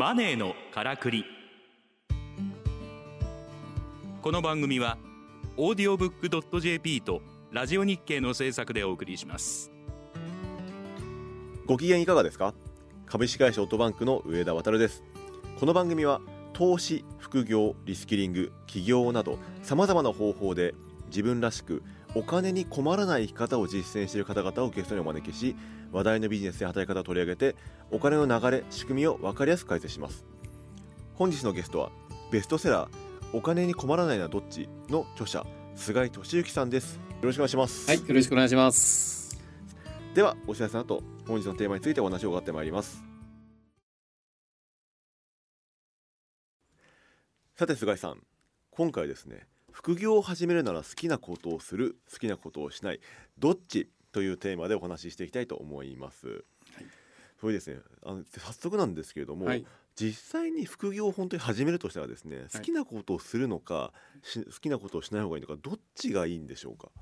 マネーのからくり。この番組はオーディオブックドット JP とラジオ日経の制作でお送りします。ご機嫌いかがですか？株式会社オートバンクの上田渉です。この番組は投資副業リスキリング起業などさまざまな方法で自分らしくお金に困らない生き方を実践している方々をゲストにお招きし話題のビジネスや働き方を取り上げてお金の流れ仕組みを分かりやすく解説します。本日のゲストはベストセラーお金に困らないのはどっちの著者菅井俊之さんです。よろしくお願いします。はい、よろしくお願いします。ではお知らせの後本日のテーマについてお話を伺ってまいります。さて菅井さん。今回ですね副業を始めるなら好きなことをする好きなことをしないどっちというテーマでお話ししていきたいと思います、それですね。あの早速なんですけれども、はい、実際に副業を本当に始めるとしたらですね好きなことをするのか、し好きなことをしない方がいいのかどっちがいいんでしょうか？あ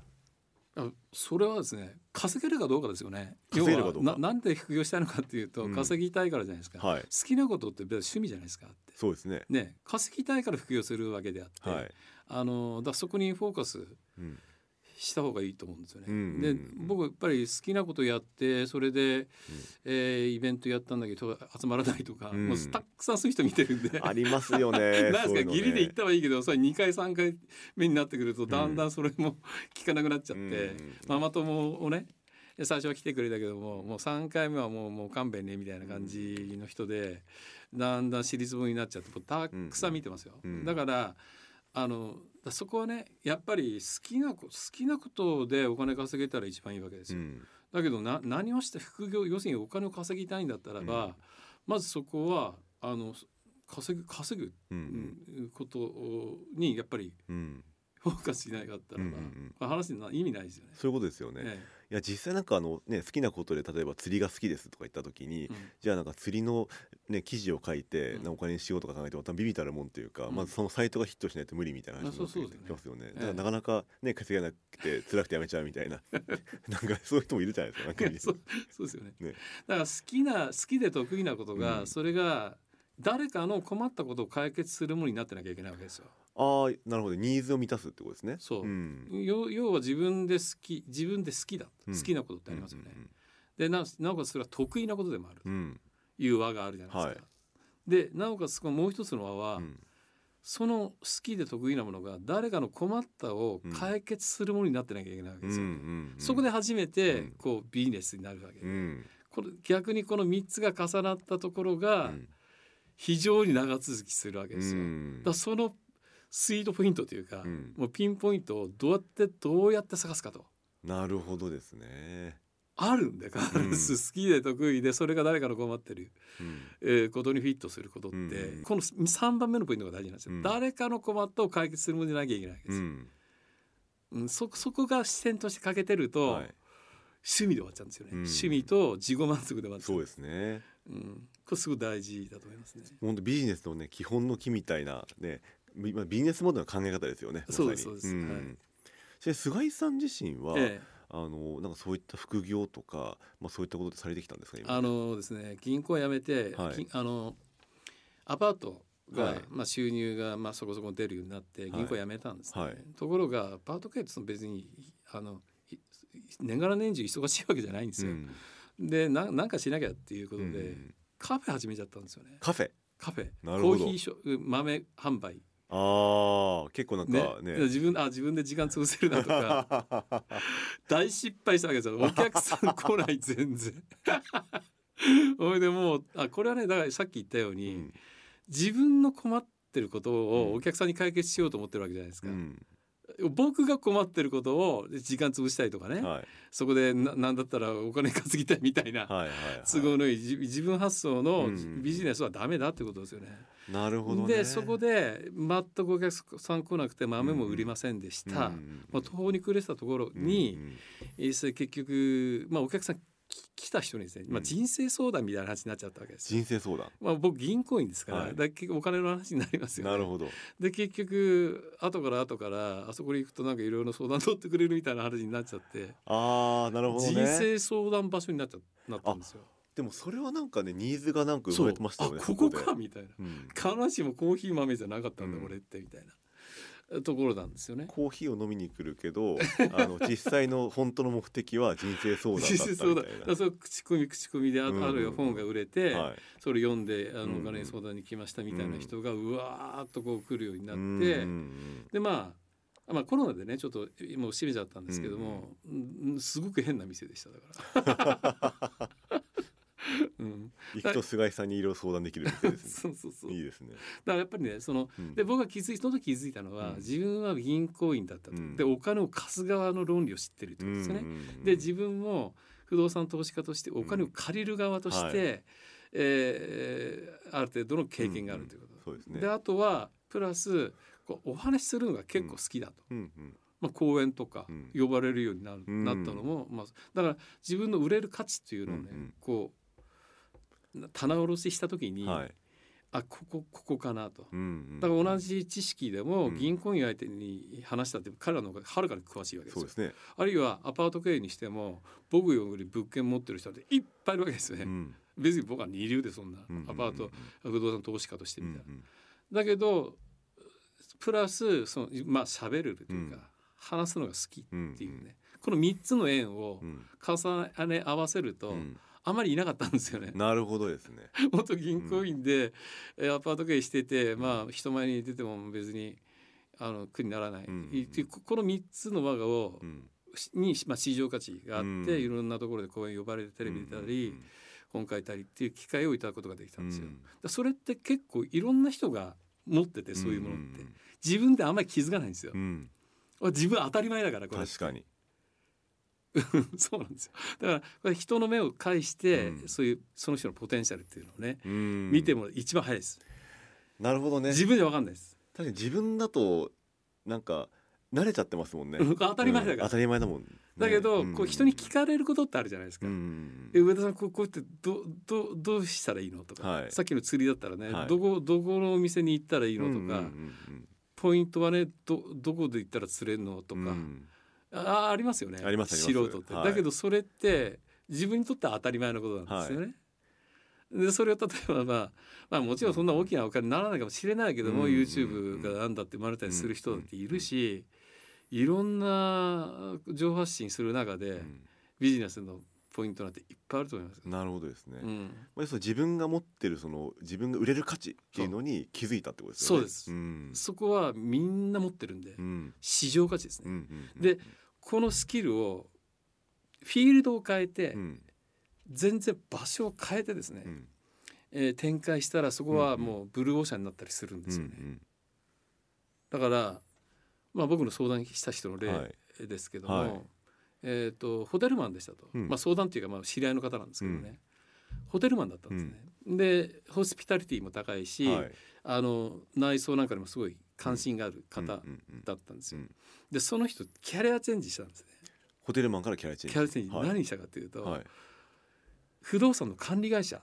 それはですね、稼げるかどうかですよね。稼げるかどうか。ななんで副業したいのかっていうと、うん。稼ぎたいからじゃないですか。はい。好きなことって別に趣味じゃないですかって。そうですね。ね、稼ぎたいから副業するわけであって、はい、あのだそこにフォーカスうんした方がいいと思うんですよね。うんうんうん。で僕やっぱり好きなことやってそれで、えーイベントやったんだけど集まらないとか、うん。もうたくさんそういう人見てるんで。ありますよね なんですか義理で行ったはいいけどそれ2回3回目になってくるとだんだんそれも 効かなくなっちゃって、うん。ママ友をね最初は来てくれたけどももう3回目はもうもう勘弁ねみたいな感じの人で、だんだん尻つぼになっちゃってたくさん見てますよ。うん。だからあのだそこはねやっぱり好きなこ好きなことでお金稼げたら一番いいわけですよ。うん。だけどな何をして副業要するにお金を稼ぎたいんだったらば、まずそこはあの稼ぐ稼ぐうん。うんことにやっぱりうんうんフォーカスしなかったらば、うんうん話にな意味ないですよね。そういうことですよね、えいや実際なんかあのね好きなことで例えば釣りが好きですとか言った時に、えうん。じゃあなんか釣りのね記事を書いて、うん。なお金にしようとか考えても多分ビビたるもんっていうか、うん。まずそのサイトがヒットしないと無理みたいな話になってきますよね。ええ。だからなかなかね稼げなくて辛くてやめちゃうみたいな。なんかそういう人もいるじゃないですか。かそうそうですよね。ね。だから好きな好きで得意なことが、うん。それが誰かの困ったことを解決するものになってなきゃいけないわけですよ。ああなるほど。ニーズを満たすってことですね。そう。うん。要要は自分で好き自分で好きだ、うん。好きなことってありますよね。でななおかつそれは得意なことでもある。という輪があるじゃないですか。はい。でなおかつこのもう一つの輪は、うん。その好きで得意なものが誰かの困ったを解決するものになってなきゃいけないわけうんですよ。うん。そこで初めてうん。こうビジネスになるわけで、うん。これ逆にこの3つが重なったところがうん非常に長続きするわけうですよ。だそのスイートポイントというか、うん。もうピンポイントをどうやってどうやって探すかと。なるほどですね。あるんだから、うん。好きで得意でそれが誰かの困ってる、うん。えーことにフィットすることって、うん。この3番目のポイントが大事なんですよ、うん。誰かの困ったを解決するものじゃなきゃいけないわけですよ、うん。うんそそこが視点として欠けてると、はい。趣味で終わっちゃうんですよね、うん。趣味と自己満足で終わっちゃう。そうですね。うん、これすごい大事だと思いますね。本当ビジネスのね基本の木みたいなねビビジネスモデルの考え方ですよね。そうですそうです。ん。はい。菅井さん自身は、ええ、あのなんかそういった副業とか、まあそういったことってされてきたんですか今？あのですね銀行辞めて、はい。きあのアパートが、はい。まあ収入がまあそこそこ出るようになって銀行辞めたんですね。はい。ところがアパート系って別にあのい年がら年中忙しいわけじゃないんですよ。うん。でななんかしなきゃっていうことで、うん。カフェ始めちゃったんですよね。カフェ？カフェ。コーヒーショ豆販売ああ結構なんかね。ね。自分あ自分で時間潰せるなとか。大失敗したわけですよお客さん来ない全然。ほいでもうあこれはねだからさっき言ったように、うん。自分の困ってることうん。をお客さんに解決しようと思ってるわけじゃないですか、うん僕が困ってることを時間潰したいとかね、はいそこでななんだったらお金稼ぎたいみたいな、はいはいはい都合のいい自自分発想のうんビジネスはダメだってことですよね。なるほどね。でそこで全くお客さん来なくて豆も売りませんでした。うんまあ、途方に暮れてたところに、うんえーそれ結局、まあ、お客さんき来た人にですね、まあ、うん人生相談みたいな話になっちゃったわけですよ。人生相談。まあ、僕銀行員ですから,、はいだ結局お金の話になりますよ、ね。なるほど。で結局後から後からあそこに行くとなんかいろいろ相談乗ってくれるみたいな話になっちゃって、ああなるほどね。人生相談場所になっちゃなったんですよ。でもそれはなんかねニーズがなんか生まれてましたよねあここでかみたいなうん必ずしもコーヒー豆じゃなかったんだ、うん俺ってみたいなところなんですよね。コーヒーを飲みに来るけど あの実際の本当の目的は人生相談だったみたいな。口コミ口コミであ,、る本が売れて、はい。それ読んであのお金に相談に来ましたみたいな人がうわーっとこう来るようになって、でまあまあコロナでねちょっともう閉めちゃったんですけども、うんすごく変な店でしただから。うん、行くと菅井さんにいろいろ相談できる店ですね。そうそうそう。いいですね。だからやっぱりねそのうん。で僕が気づいその時気づいたのは、うん。自分は銀行員だったと、うん。でお金を貸す側の論理を知ってるってことですよね。うんうんうんで自分も不動産投資家としてお金を借りる側として、はえーある程度の経験があるということ、そうですね。であとはプラスこうお話しするのが結構好きだと、うんうん。まあ、講演とかうん。呼ばれるようにななったのも、まあ、だから自分の売れる価値っていうのをね、うんうん。こう棚卸しした時に、はい。あここここかなと。うんうんだから同じ知識でもうん。銀行員相手に話したって彼らの方がはるかに詳しいわけですよ。で。すね。あるいはアパート経営にしても僕より物件持ってる人っていっぱいいるわけですよね。うん。別に僕は二流でそんなうんうんうんアパート不動産投資家としてうんみたいな。だけどプラスそのまあ喋るというか、うん。話すのが好きうんっていうね、この三つの縁をうん。重ね合わせると、うんあまりいなかったんですよね。なるほどですね。元銀行員で、えーアパート経営してて、まあ人前に出ても別にあの苦にならない、うんいっていうここの3つの輪をうん。しに、まあ、市場価値があって、うん。いろんなところで講演呼ばれてテレビ出たり、本書いたりっていう機会をいただくことができたんですよ。うん。だそれって結構いろんな人が持っててそういうものって、自分であんまり気づかないんですよ。う。ん。自分当たり前だからこれ。確かにそうなんですよ。だからこれ人の目を介して、うん。そういうその人のポテンシャルっていうのをね、うん。見ても一番早いです。なるほどね。自分でわかんないです。確かに自分だとなんか慣れちゃってますもんね。うん当たり前だから。うん当たり前だもん。ねだけど、うん。こう人に聞かれることってあるじゃないですか。うん。え上田さんこうこうやってどどどうしたらいいのとか、はい。さっきの釣りだったらね、はい。どこどこのお店に行ったらいいのとか、ポイントはねどどこで行ったら釣れるのとか、うんうんあありますよね。あります素人って、はい。だけどそれって自分にとっては当たり前のことなんですよね。でそれを例えば、まあ、まあもちろんそんな大きなお金にならないかもしれないけども、うん YouTube がなんだって生まれたりする人だっているし、いろんな情報発信する中で、うん。ビジネスのポイントなんていっぱいあると思います。なるほどですね、まうん、あ要するに自分が持ってるその自分が売れる価値っていうのに気づいたってことですよね。そうです。ん。そこはみんな持ってるんで、うん。市場価値ですね。うんうんうんでこのスキルをフィールドを変えて、うん。全然場所を変えてですね、うん。えー展開したらそこはもうブルーオーシャンになったりするんですよね。うんだから、まあ、僕の相談した人の例うんはい。ですけども、はいえー、とホテルマンでしたと、うん。まあ、相談っていうかまあ知り合いの方なんですけどね、ホテルマンだったんですね。でホスピタリティも高いし、はい。あの内装なんかにもすごい関心がある方うんうんうんだったんですよ。うん。でその人キャリアチェンジしたんですね。ホテルマンからキャリアチェンジ。キャリアチェンジ、はい。何したかというと、はい。不動産の管理会社。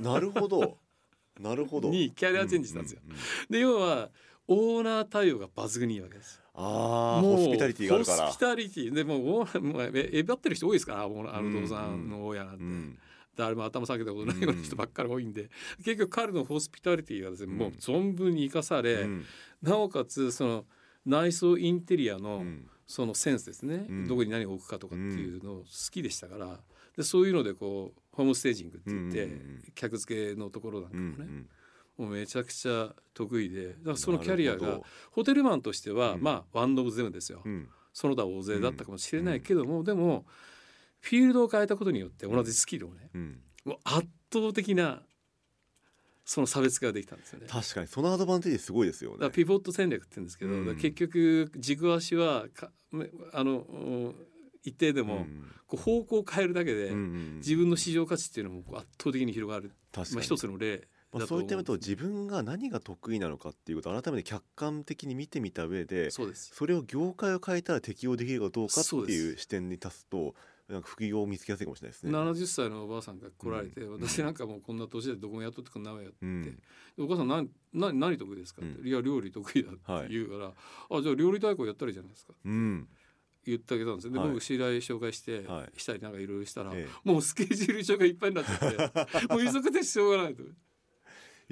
なるほど。なるほど。にキャリアチェンジしたんですよ。うううんで要はオーナー対応が抜群にいいわけです。ああもうホスピタリティがあるから。ホスピタリティ。でもうもうええばってる人多いですからあの不動産の親なんて、うん誰も頭下げたことないような人ばっかり多いんで、結局彼のホスピタリティがですね、もう存分に生かされ、うんなおかつその内装インテリアのそのセンスですね、どこに何を置くかとかっていうのを好きでしたからでそういうのでこうホームステージングって言って、客付けのところなんかもね、もうめちゃくちゃ得意で。だからうんそのキャリアがホテルマンとしては、うん。まあワンド・オブ・ゼムですよ、どうん。その他大勢だったかもしれないけども、でもフィールドを変えたことによって同じスキルをねうん。もう圧倒的なその差別化ができたんですよね。確かにそのアドバンテージすごいですよね。ピボット戦略って言うんですけど、結局軸足はかあのうん一定でも、うん。こう方向を変えるだけで、うんうん自分の市場価値っていうのも圧倒的に広がる、まあ、一つの例まあ、そういった意味と自分が何が得意なのかっていうことを改めて客観的に見てみた上でそうです。それを業界を変えたら適用できるかどうかっていう視点に立つとなんか副業を見つけやすいかもしれないですね。70歳のおばあさんが来られて、うん。私なんかもうこんな年でどこも雇ってくんないわよって、うん。でお母さん何何何得意ですか?」って、うん。いや料理得意だ」って言うから「あじゃあ料理代行やったらいいじゃないですか」うん。言ってあげたんですよ。で、はい。僕知り合い紹介して、はい。したりなんかいろいろしたら、え。もうスケジュール帳がいっぱいになっちゃって もう急ぐでしょうがないと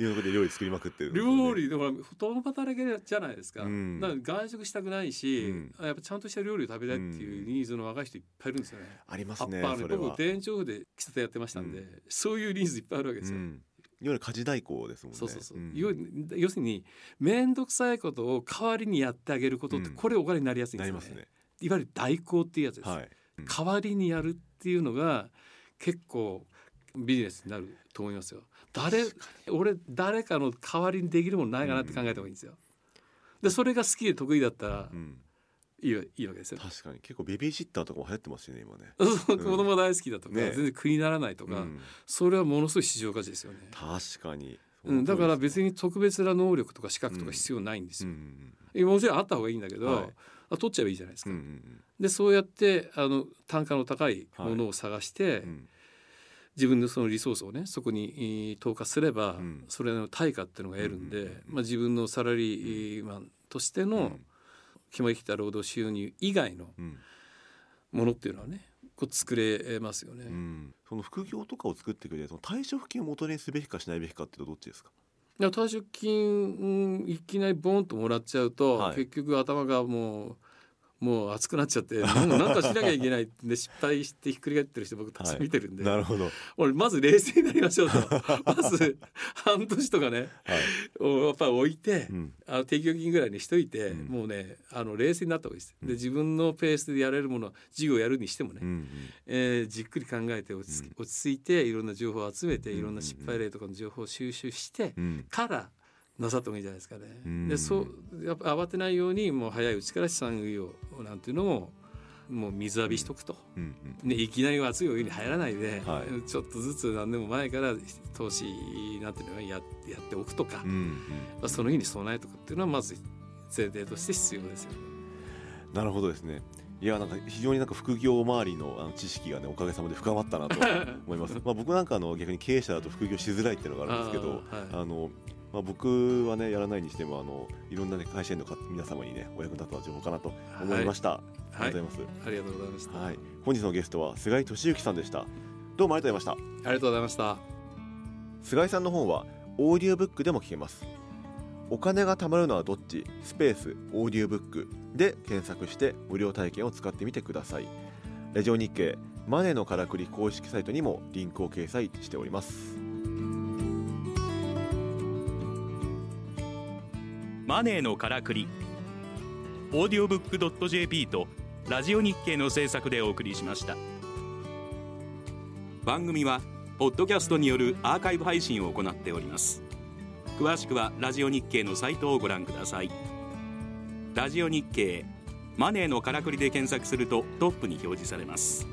いうことで料理作りまくってるね。料理でも共働きじゃないですか、うん。だから外食したくないし、うん。やっぱちゃんとした料理を食べたいっていうニーズの若い人いっぱいいるんですよね。ありますねそれは。僕店長で喫茶店やってましたんで、うんそういうニーズいっぱいあるわけですよ。うん。いわゆる家事代行ですもんね。そうそうそう、ん。要要するに面倒くさいことを代わりにやってあげることって、うん。これお金になりやすいんですよね。なりますね。いわゆる代行っていうやつです、はい。うん。代わりにやるっていうのが結構ビジネスになると思いますよ誰俺誰かの代わりにできるものないかなって考えた方がいいんですよ。でそれが好きで得意だったらうん。いいわいいわけですよ。確かに。結構ベビーシッターとかも流行ってますしね今ね。子供大好きだとか、ね。全然苦にならないとか、うん。それはものすごい市場価値ですよね、確かに。うん、だから別にに特別な能力とか資格とか必要ないんですよ、うんもちろんあった方がいいんだけど、はい。あ取っちゃえばいいじゃないですか、うんうんでそうやってあの単価の高いものを探して、うんうん自分のそのリソースをねそこにえー投下すれば、うん。それの対価っていうのが得るんで、まあ、自分のサラリーマンとしてのうん。決まりきった労働収入以外のうん。ものっていうのはねこう作れますよね。うん。その副業とかを作ってくれるその退職金を元にすべきかしないべきかっていうとどっちですか？いや退職金、うんいきなりボンともらっちゃうと、はい。結局頭がもうもう熱くなっちゃってなんかしなきゃいけないんで失敗してひっくり返ってる人僕たくさん見てるんで、なるほど。はい俺まず冷静になりましょうと。まず半年とかねおやっぱり置いて、うん。あの定期預金ぐらいにしといて、うん。もうねあの冷静になった方がいいです。うん。で自分のペースでやれるもの事業やるにしてもね、うんうんえーじっくり考えて落ち落ち着いていろんな情報を集めてうんいろんな失敗例とかの情報を収集してうん。からなさった方がいいんじゃないですかね。うんでそうやっぱ慌てないようにもう早いうちから資産運用なんていうのももう水浴びしとくと。うんうんね、いきなり熱いお湯に入らないで、はいちょっとずつ何でも前から投資なんていうのはややっておくとか、うんうんまあ、その日に備えとくっていうのはまず前提として必要ですよね。なるほどですねいやなんか非常になんか副業周りのあの知識がねおかげさまで深まったなと思います。まあ僕なんかあの逆に経営者だと副業しづらいっていうのがあるんですけど、あーはいあのまあ僕はねやらないにしてもあのいろんなね会社員の方皆様にねお役に立った情報かなと思いました。ありがとうございます。ありがとうございました。はい、本日のゲストは菅井俊之さんでした。どうもありがとうございました。ありがとうございました。菅井さんの本はオーディオブックでも聞けますお金が貯まるのはどっち？スペースオーディオブックで検索して無料体験を使ってみてくださいラジオ日経マネーのからくり公式サイトにもリンクを掲載しておりますマネーのからくり。オーディオブックドット .jp とラジオ日経の制作でお送りしました。番組はポッドキャストによるアーカイブ配信を行っております。詳しくはラジオ日経のサイトをご覧ください。ラジオ日経マネーのからくりで検索するとトップに表示されます。